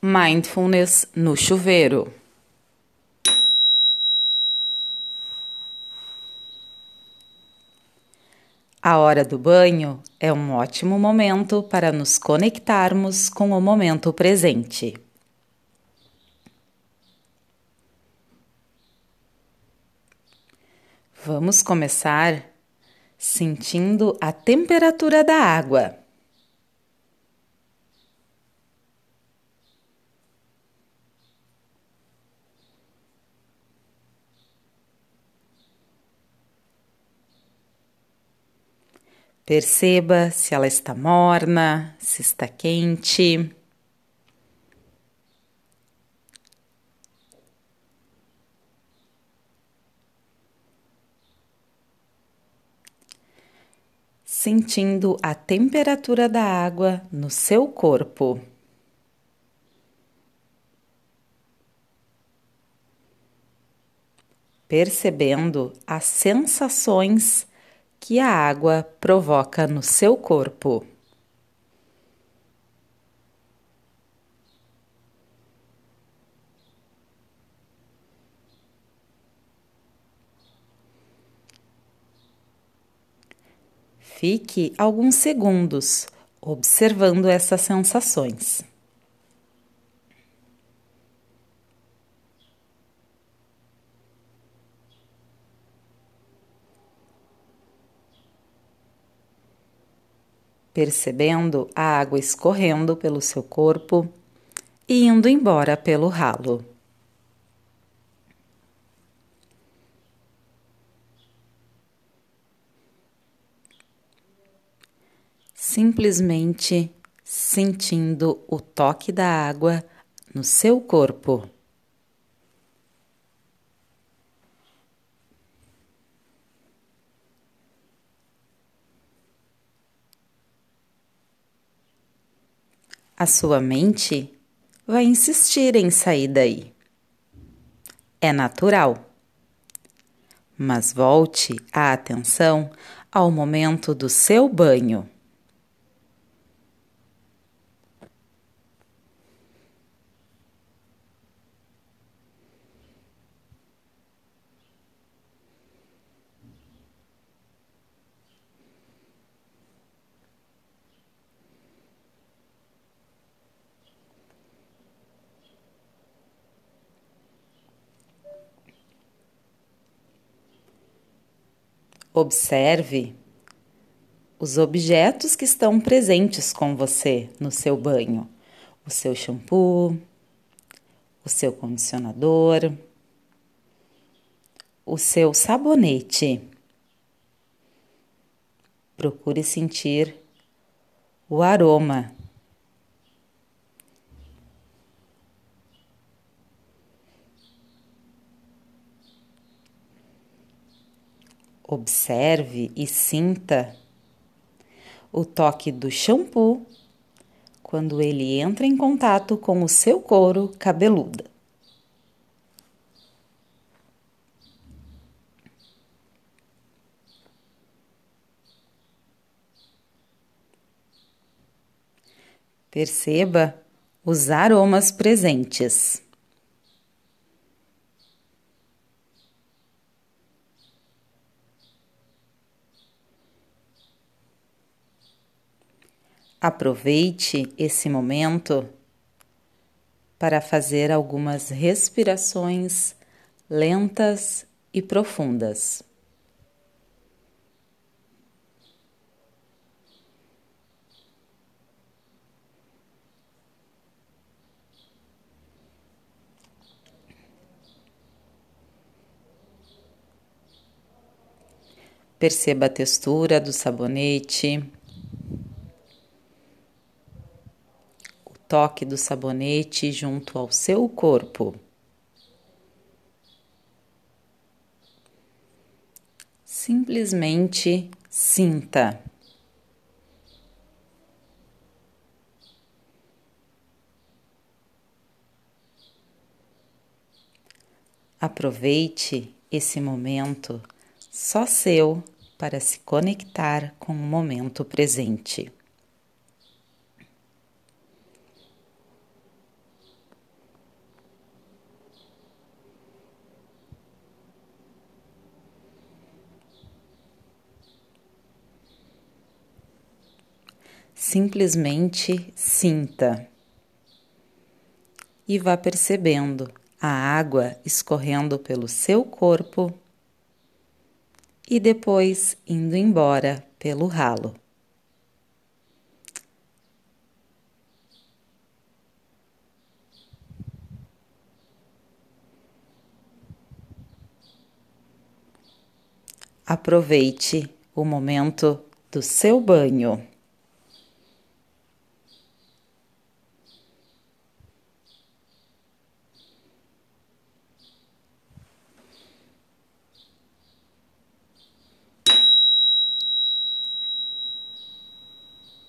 Mindfulness no chuveiro. A hora do banho é um ótimo momento para nos conectarmos com o momento presente. Vamos começar sentindo a temperatura da água. Perceba se ela está morna, se está quente. Sentindo a temperatura da água no seu corpo. Percebendo as sensações que a água provoca no seu corpo. Fique alguns segundos observando essas sensações. Percebendo a água escorrendo pelo seu corpo e indo embora pelo ralo. Simplesmente sentindo o toque da água no seu corpo. A sua mente vai insistir em sair daí. É natural. Mas volte a atenção ao momento do seu banho. Observe os objetos que estão presentes com você no seu banho: o seu shampoo, o seu condicionador, o seu sabonete. Procure sentir o aroma Observe e sinta o toque do shampoo quando ele entra em contato com o seu couro cabeludo. Perceba os aromas presentes. Aproveite esse momento para fazer algumas respirações lentas e profundas. Perceba a textura do sabonete. Toque do sabonete junto ao seu corpo. Simplesmente sinta. Aproveite esse momento só seu para se conectar com o momento presente. Simplesmente sinta e vá percebendo a água escorrendo pelo seu corpo e depois indo embora pelo ralo. Aproveite o momento do seu banho.